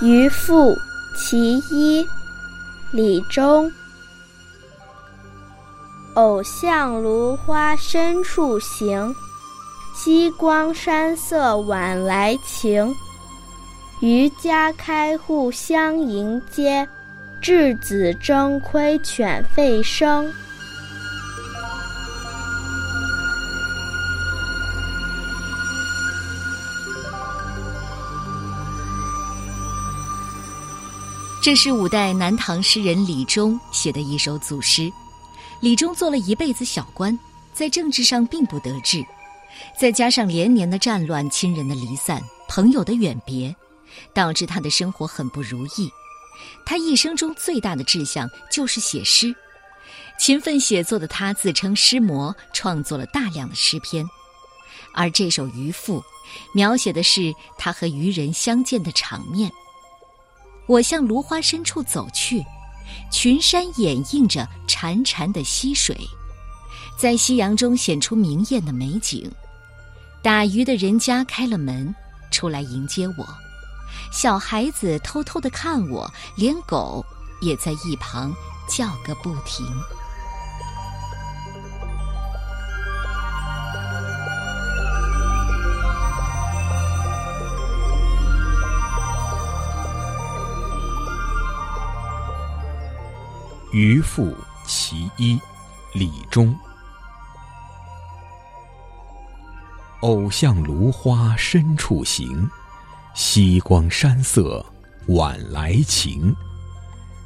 渔父其一，李忠。偶向芦花深处行，夕光山色晚来晴。渔家开户相迎接，稚子争窥犬吠声。这是五代南唐诗人李忠写的一首组诗。李忠做了一辈子小官，在政治上并不得志，再加上连年的战乱、亲人的离散、朋友的远别，导致他的生活很不如意。他一生中最大的志向就是写诗，勤奋写作的他自称诗魔，创作了大量的诗篇。而这首《渔父》，描写的是他和渔人相见的场面。我向芦花深处走去，群山掩映着潺潺的溪水，在夕阳中显出明艳的美景。打鱼的人家开了门，出来迎接我。小孩子偷偷的看我，连狗也在一旁叫个不停。渔父其一，李忠。偶向芦花深处行，夕光山色晚来晴。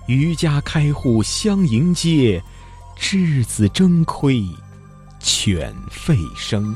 渔家开户相迎接，稚子争窥犬吠声。